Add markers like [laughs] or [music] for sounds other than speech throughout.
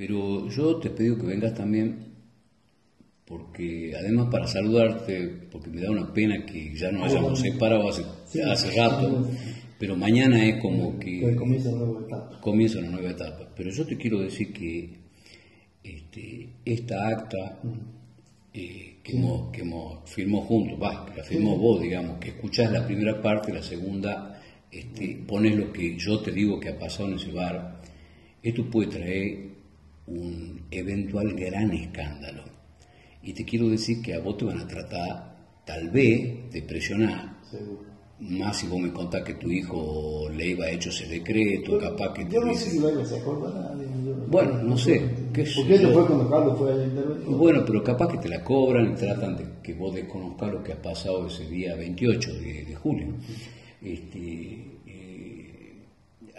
Pero yo te pido que vengas también, porque además para saludarte, porque me da una pena que ya nos hayamos separado hace, hace rato, pero mañana es como que comienza una nueva etapa. comienza una nueva etapa. Pero yo te quiero decir que este, esta acta eh, que, hemos, que hemos firmó juntos, va, que la firmó vos, digamos, que escuchás la primera parte, la segunda, este, pones lo que yo te digo que ha pasado en ese bar, esto puede traer un eventual gran escándalo. Y te quiero decir que a vos te van a tratar, tal vez, de presionar Seguro. más si vos me contás que tu hijo le iba a hecho ese decreto, capaz que Yo no sé si no- Bueno, no sé, qué Porque fue cuando Carlos fue al interventor. Bueno, pero capaz que te la cobran y tratan de que vos desconozcas lo que ha pasado ese día 28 de, de julio. Este,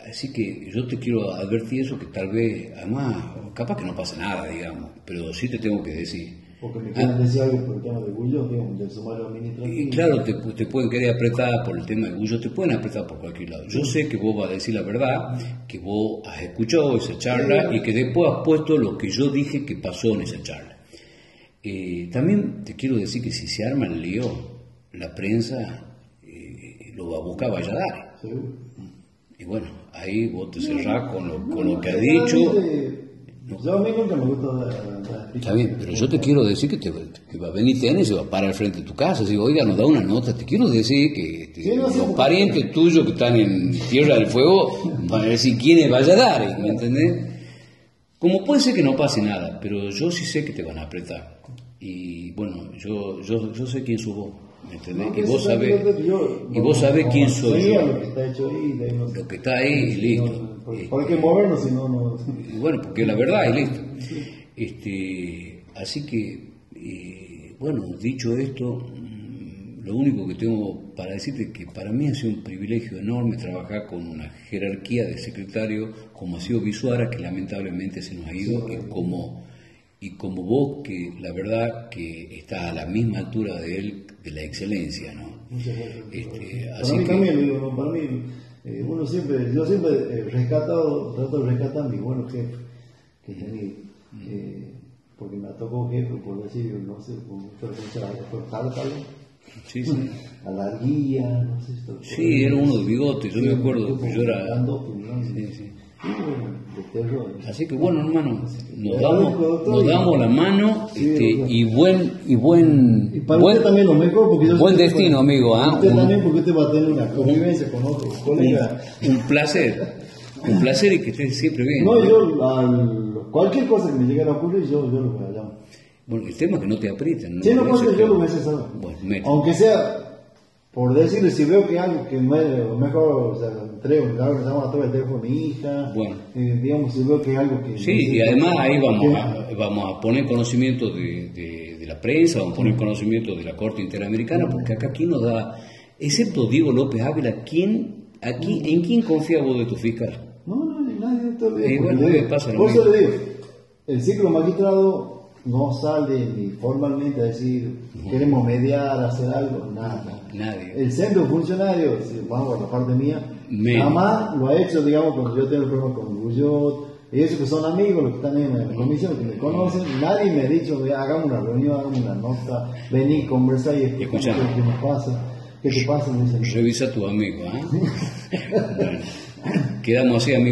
así que yo te quiero advertir eso, que tal vez, además, capaz que no pasa nada, digamos, pero sí te tengo que decir. Porque me decir algo por el tema de Bullo, digamos, del sumario administrativo. Y claro, te, te pueden querer apretar por el tema de Gullo, te pueden apretar por cualquier lado. Yo sé que vos vas a decir la verdad, que vos has escuchado esa charla y que después has puesto lo que yo dije que pasó en esa charla. Eh, también te quiero decir que si se arma el lío, la prensa eh, lo va a buscar a Valladares. Seguro. Y bueno, ahí vos te cerrás con lo, con lo que ha dicho. Realmente, Yo a mí nunca me gusta dar, dar Está bien, pero yo te quiero decir que, te, que va a venir Tene y se va a parar al frente de tu casa. Digo, oiga, nos da una nota. Te quiero decir que este, Sí, no, sí, los parientes tuyos que están en Tierra del Fuego van a decir quién es Valladares, ¿me entendés? Como puede ser que no pase nada, pero yo sí sé que te van a apretar. Y bueno, yo, yo, yo sé quién sos vos, ¿me entendés? Y vos sabés, y vos sabés quién soy yo. Lo que está hecho ahí, de ahí no- Lo que está ahí y listo. no, por- Eh, por- hay que movernos, si no, no. bueno, porque la verdad y listo. Este, así que, eh, bueno, dicho esto, mm, lo único que tengo para decirte es que para mí ha sido un privilegio enorme trabajar con una jerarquía de secretario como ha sido Visuara, que lamentablemente se nos ha ido, y como, y como vos, que la verdad que está a la misma altura de él, de la excelencia, ¿no? Muchas gracias. Este, para así mí que- también, digo, no, para mí, eh, uno siempre, yo siempre he rescatado, trato de rescatar a mis buenos jefes que he tenido. Eh, porque me tocó jefe, por decir, no sé, por tal, tal, Sí, sí. [laughs] a la guía, no sé. esto, Sí, era uno de bigote, yo me acuerdo yo era... Sí, sí. De terror. Así que bueno, hermano, nos Eh, damos, nos damos la mano Sí, este, y buen y buen Y para buen, usted también lo mejor, porque buen destino, amigo, ¿ah? Usted Un- también, porque usted va a tener una convivencia con otros colegas. un placer, un placer y que estés siempre bien. No, yo, al- cualquier cosa que me llegara a ocurrir, yo, yo lo voy a llamar. Bueno, el tema es que no te aprieten. Si no Ese puede, yo lo voy a saber. Bueno. Aunque sea, por decirle, si veo que algo que me, mejor, o sea, entrego, que se llama todo el teléfono de mi hija, Bueno. eh, digamos, si veo que algo que... Sí, y además ahí vamos a, vamos a poner conocimiento de, de- de la prensa, vamos a poner conocimiento de la Corte Interamericana, porque acá aquí nos da, excepto Diego López Ávila, ¿quién, aquí, ¿en quién confía vos de tu fiscal? No, no, nadie le me digo, pasa lo por eso mismo. le digo, el ciclo magistrado no sale ni formalmente a decir queremos mediar, hacer algo, nada. Nadie. El centro funcionario, si vamos a la parte mía, Menos. nada más lo ha hecho, digamos, cuando yo tengo el problema con Guyot, y esos que son amigos, los que están en la comisión, que me conocen, nadie me ha dicho, "Vea, hagamos una reunión, hagamos una nota, vení, conversar y Escuchame. qué nos pasa, qué te pasa. Revisa a tu amigo, [laughs] bueno, quedamos así, amigos.